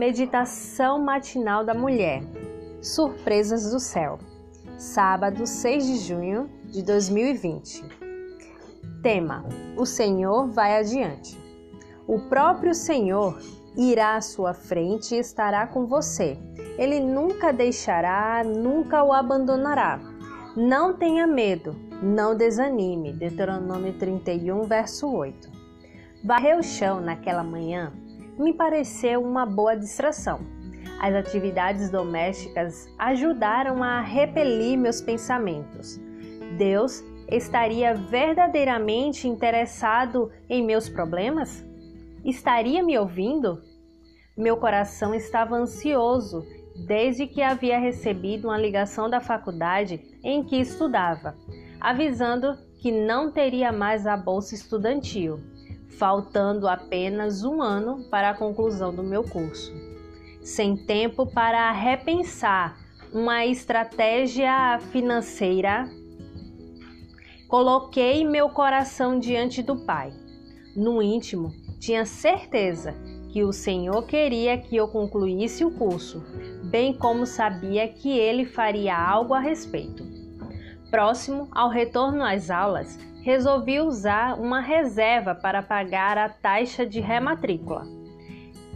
Meditação matinal da mulher. Surpresas do céu. Sábado, 6 de junho de 2020. Tema: O Senhor vai adiante. O próprio Senhor irá à sua frente e estará com você. Ele nunca deixará, nunca o abandonará. Não tenha medo, não desanime. Deuteronômio 31, verso 8. Varrer o chão naquela manhã me pareceu uma boa distração. As atividades domésticas ajudaram a repelir meus pensamentos. Deus estaria verdadeiramente interessado em meus problemas? Estaria me ouvindo? Meu coração estava ansioso desde que havia recebido uma ligação da faculdade em que estudava, avisando que não teria mais a bolsa estudantil faltando apenas um ano para a conclusão do meu curso. Sem tempo para repensar uma estratégia financeira, coloquei meu coração diante do Pai. No íntimo, tinha certeza que o Senhor queria que eu concluísse o curso, bem como sabia que ele faria algo a respeito. Próximo ao retorno às aulas, resolvi usar uma reserva para pagar a taxa de rematrícula.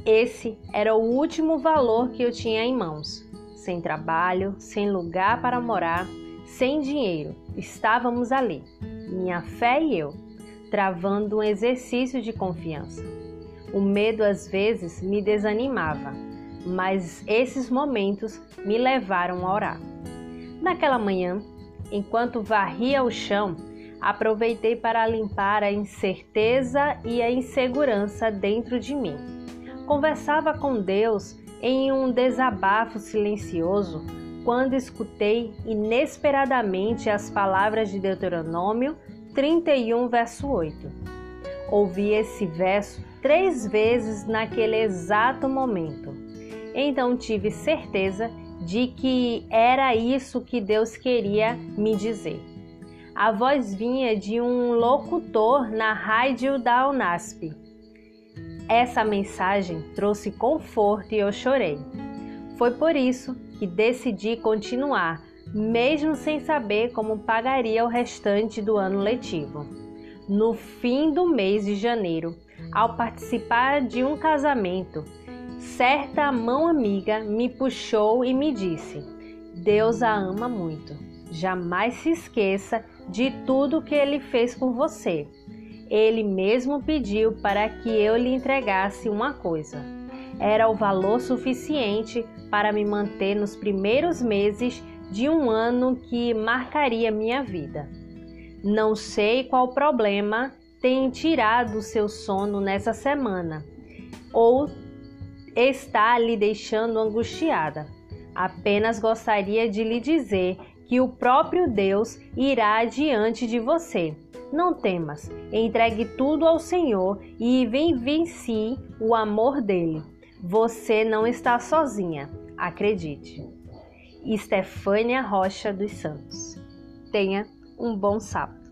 Esse era o último valor que eu tinha em mãos. Sem trabalho, sem lugar para morar, sem dinheiro, estávamos ali, minha fé e eu, travando um exercício de confiança. O medo às vezes me desanimava, mas esses momentos me levaram a orar. Naquela manhã, enquanto varria o chão, aproveitei para limpar a incerteza e a insegurança dentro de mim. Conversava com Deus em um desabafo silencioso quando escutei inesperadamente as palavras de Deuteronômio 31, verso 8. Ouvi esse verso três vezes naquele exato momento. Então tive certeza de que era isso que Deus queria me dizer. A voz vinha de um locutor na rádio da Unasp. Essa mensagem trouxe conforto e eu chorei. Foi por isso que decidi continuar, mesmo sem saber como pagaria o restante do ano letivo. No fim do mês de janeiro, ao participar de um casamento, certa mão amiga me puxou e me disse: Deus a ama muito. Jamais se esqueça de tudo que ele fez por você. Ele mesmo pediu para que eu lhe entregasse uma coisa. Era o valor suficiente para me manter nos primeiros meses de um ano que marcaria minha vida. Não sei qual problema tem tirado seu sono nessa semana ou está lhe deixando angustiada. Apenas gostaria de lhe dizer que o próprio Deus irá adiante de você. Não temas, entregue tudo ao Senhor e vivencie o amor dele. Você não está sozinha, acredite. Estefânia Rocha dos Santos. Tenha um bom sábado.